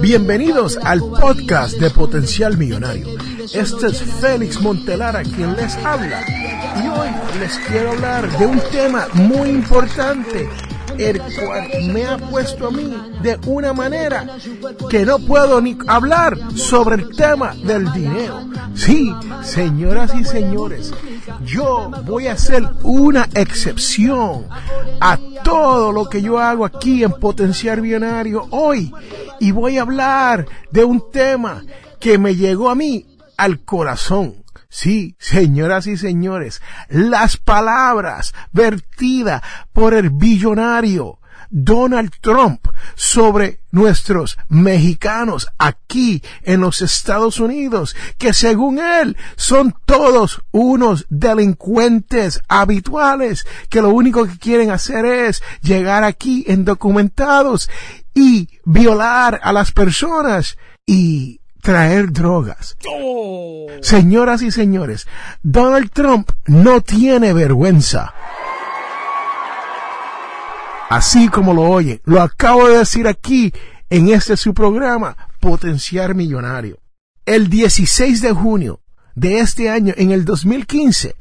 Bienvenidos al podcast de Potencial Millonario. Este es Félix Montelara quien les habla. Y hoy les quiero hablar de un tema muy importante, el cual me ha puesto a mí de una manera que no puedo ni hablar sobre el tema del dinero. Sí, señoras y señores, yo voy a hacer una excepción a todo lo que yo hago aquí en Potencial Millonario hoy y voy a hablar de un tema que me llegó a mí al corazón. Sí, señoras y señores, las palabras vertidas por el billonario Donald Trump sobre nuestros mexicanos aquí en los Estados Unidos, que según él son todos unos delincuentes habituales, que lo único que quieren hacer es llegar aquí indocumentados y violar a las personas y traer drogas. Señoras y señores, Donald Trump no tiene vergüenza. Así como lo oye, lo acabo de decir aquí en este su programa, Potenciar Millonario. El 16 de junio de este año, en el 2015,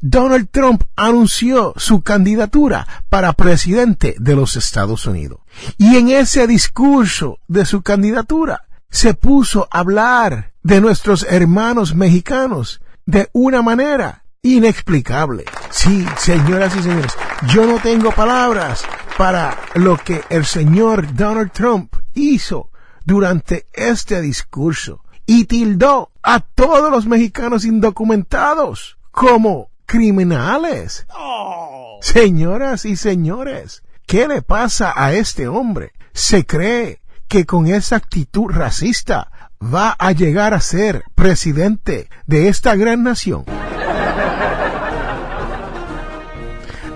Donald Trump anunció su candidatura para presidente de los Estados Unidos. Y en ese discurso de su candidatura, se puso a hablar de nuestros hermanos mexicanos de una manera inexplicable. Sí, señoras y señores, yo no tengo palabras para lo que el señor Donald Trump hizo durante este discurso y tildó a todos los mexicanos indocumentados como criminales. Señoras y señores, ¿qué le pasa a este hombre? Se cree que con esa actitud racista va a llegar a ser presidente de esta gran nación.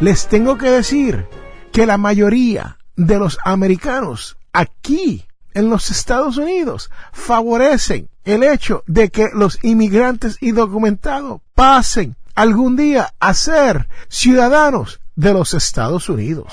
Les tengo que decir que la mayoría de los americanos aquí en los Estados Unidos favorecen el hecho de que los inmigrantes indocumentados pasen algún día a ser ciudadanos de los Estados Unidos.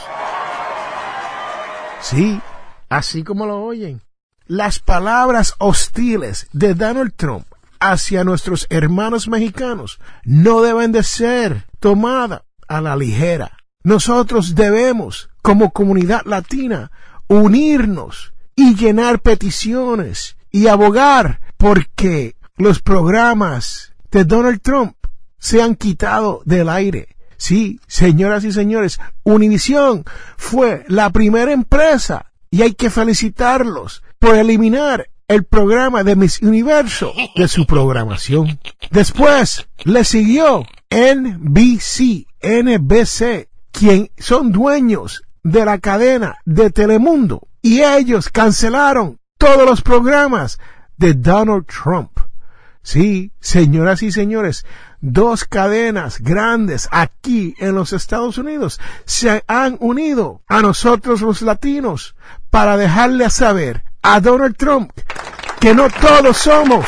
Sí, así como lo oyen. Las palabras hostiles de Donald Trump hacia nuestros hermanos mexicanos no deben de ser tomadas a la ligera. Nosotros debemos, como comunidad latina, unirnos y llenar peticiones y abogar porque los programas de Donald Trump se han quitado del aire. Sí, señoras y señores, Univision fue la primera empresa y hay que felicitarlos por eliminar el programa de Miss Universo de su programación. Después le siguió NBC, NBC, quien son dueños de la cadena de Telemundo y ellos cancelaron todos los programas de Donald Trump. Sí, señoras y señores, dos cadenas grandes aquí en los Estados Unidos se han unido a nosotros los latinos para dejarle saber a Donald Trump que no todos somos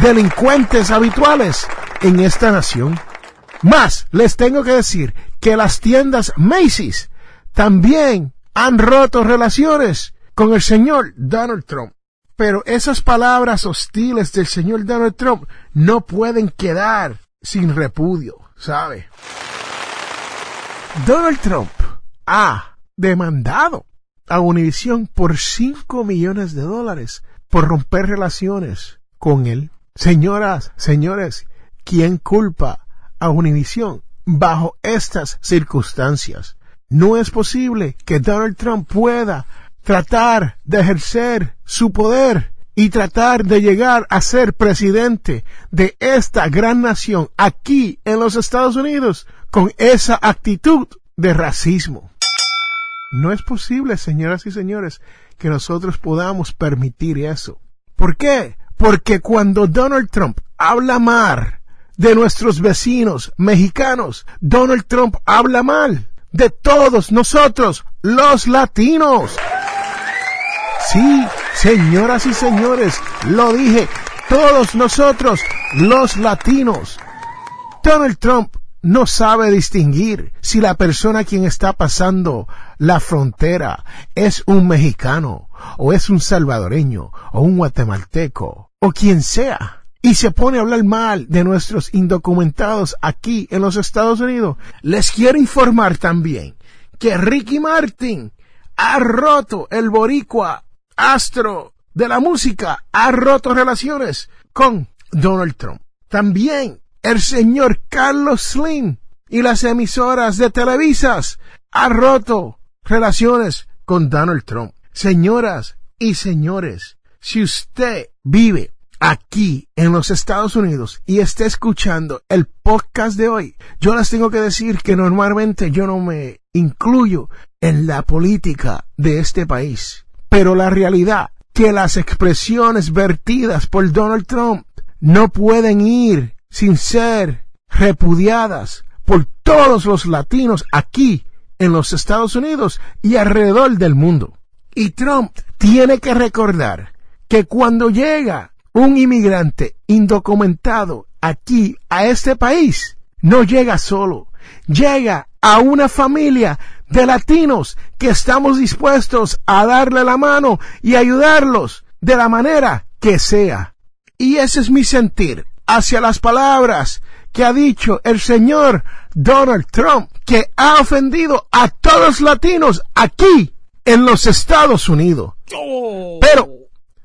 delincuentes habituales en esta nación. Más, les tengo que decir que las tiendas Macy's también han roto relaciones con el señor Donald Trump. Pero esas palabras hostiles del señor Donald Trump no pueden quedar sin repudio, ¿sabe? Donald Trump ha demandado a Univision por 5 millones de dólares por romper relaciones con él. Señoras, señores, ¿quién culpa a Univision bajo estas circunstancias? No es posible que Donald Trump pueda tratar de ejercer su poder y tratar de llegar a ser presidente de esta gran nación aquí en los Estados Unidos con esa actitud de racismo. No es posible, señoras y señores, que nosotros podamos permitir eso. ¿Por qué? Porque cuando Donald Trump habla mal de nuestros vecinos mexicanos, Donald Trump habla mal de todos nosotros, los latinos. Sí, señoras y señores, lo dije, todos nosotros, los latinos. Donald Trump no sabe distinguir si la persona quien está pasando la frontera es un mexicano o es un salvadoreño o un guatemalteco o quien sea y se pone a hablar mal de nuestros indocumentados aquí en los Estados Unidos. Les quiero informar también que Ricky Martin ha roto el boricua astro de la música, ha roto relaciones con Donald Trump. También el señor Carlos Slim y las emisoras de televisas ha roto relaciones con Donald Trump. Señoras y señores, si usted vive aquí en los Estados Unidos y está escuchando el podcast de hoy, yo les tengo que decir que normalmente yo no me incluyo en la política de este país. Pero la realidad que las expresiones vertidas por Donald Trump no pueden ir sin ser repudiadas por todos los latinos aquí en los Estados Unidos y alrededor del mundo. Y Trump tiene que recordar que cuando llega un inmigrante indocumentado aquí a este país, no llega solo, llega a una familia de latinos que estamos dispuestos a darle la mano y ayudarlos de la manera que sea. Y ese es mi sentir hacia las palabras que ha dicho el señor Donald Trump, que ha ofendido a todos los latinos aquí en los Estados Unidos. Oh. Pero,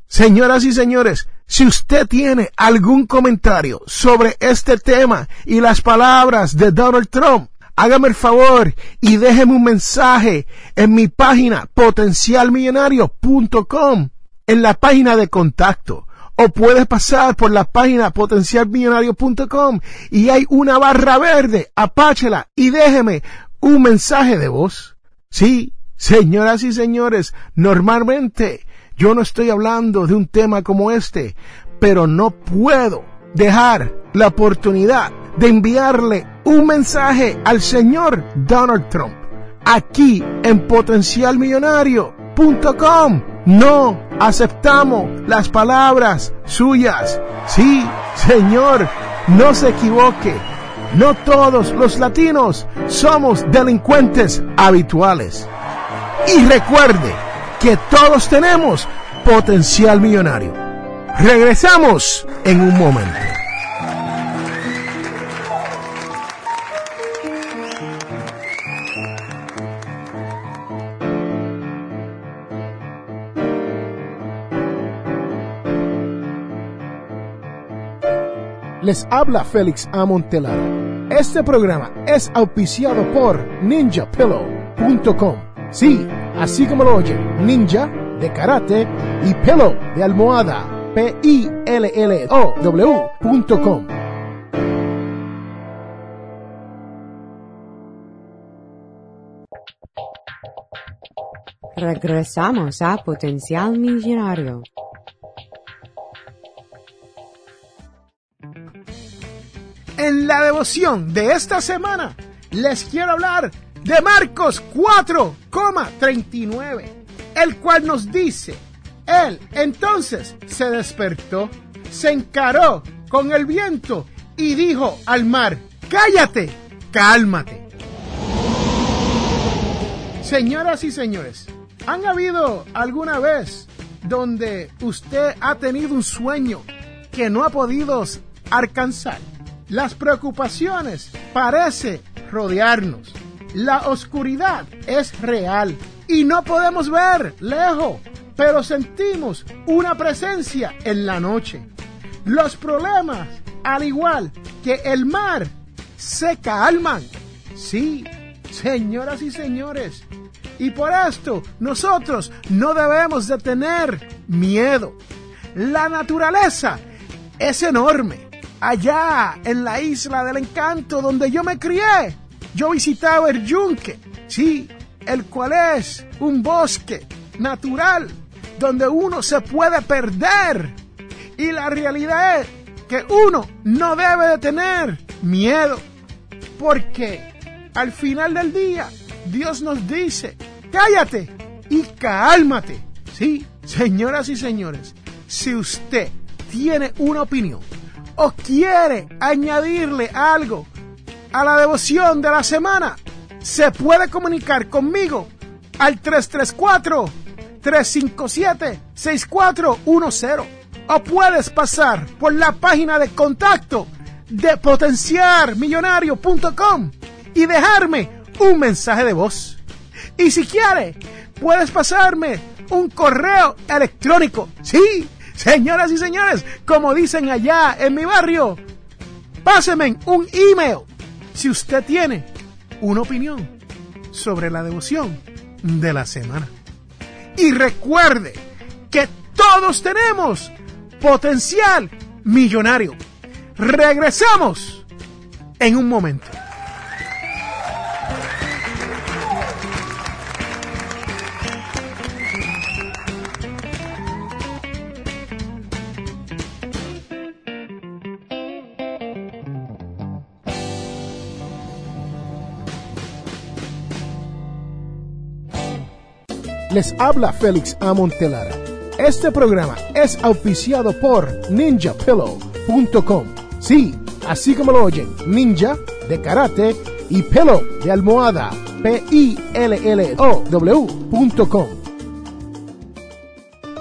señoras y señores, si usted tiene algún comentario sobre este tema y las palabras de Donald Trump, hágame el favor y déjeme un mensaje en mi página potencialmillonario.com en la página de contacto o puedes pasar por la página potencialmillonario.com y hay una barra verde, apáchela y déjeme un mensaje de voz. Sí, señoras y señores, normalmente yo no estoy hablando de un tema como este, pero no puedo dejar la oportunidad de enviarle un mensaje al señor Donald Trump aquí en potencialmillonario.com. No aceptamos las palabras suyas. Sí, Señor, no se equivoque. No todos los latinos somos delincuentes habituales. Y recuerde que todos tenemos potencial millonario. Regresamos en un momento. Les habla Félix Amontelara. Este programa es auspiciado por ninjapillow.com. Sí, así como lo oye, ninja de karate y pillow de almohada. P-I-L-L-O-W.com. Regresamos a Potencial Millonario. De esta semana les quiero hablar de Marcos 4,39, el cual nos dice, él entonces se despertó, se encaró con el viento y dijo al mar, cállate, cálmate. Señoras y señores, ¿han habido alguna vez donde usted ha tenido un sueño que no ha podido alcanzar? Las preocupaciones parece rodearnos. La oscuridad es real y no podemos ver lejos, pero sentimos una presencia en la noche. Los problemas, al igual que el mar, se calman. Sí, señoras y señores. Y por esto nosotros no debemos de tener miedo. La naturaleza es enorme. Allá en la isla del encanto donde yo me crié, yo visitaba el yunque. Sí, el cual es un bosque natural donde uno se puede perder. Y la realidad es que uno no debe de tener miedo, porque al final del día Dios nos dice, cállate y cálmate. Sí, señoras y señores, si usted tiene una opinión o quiere añadirle algo a la devoción de la semana, se puede comunicar conmigo al 334-357-6410 o puedes pasar por la página de contacto de potenciarmillonario.com y dejarme un mensaje de voz. Y si quiere, puedes pasarme un correo electrónico. Sí, señoras y señores, como dicen allá en mi barrio, pásenme un email si usted tiene una opinión sobre la devoción de la semana. Y recuerde que todos tenemos potencial millonario. Regresamos en un momento. Les habla Félix Amontelara. Este programa es auspiciado por ninjapillow.com. Sí, así como lo oyen, ninja de karate y pillow de almohada. P-I-L-L-O-W.com.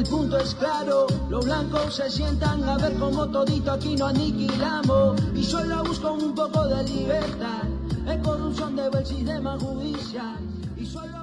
El punto es claro, los blancos se sientan a ver cómo todito aquí no aniquilamos. Y solo busco un poco de libertad, en corrupción de de más justicia. Y solo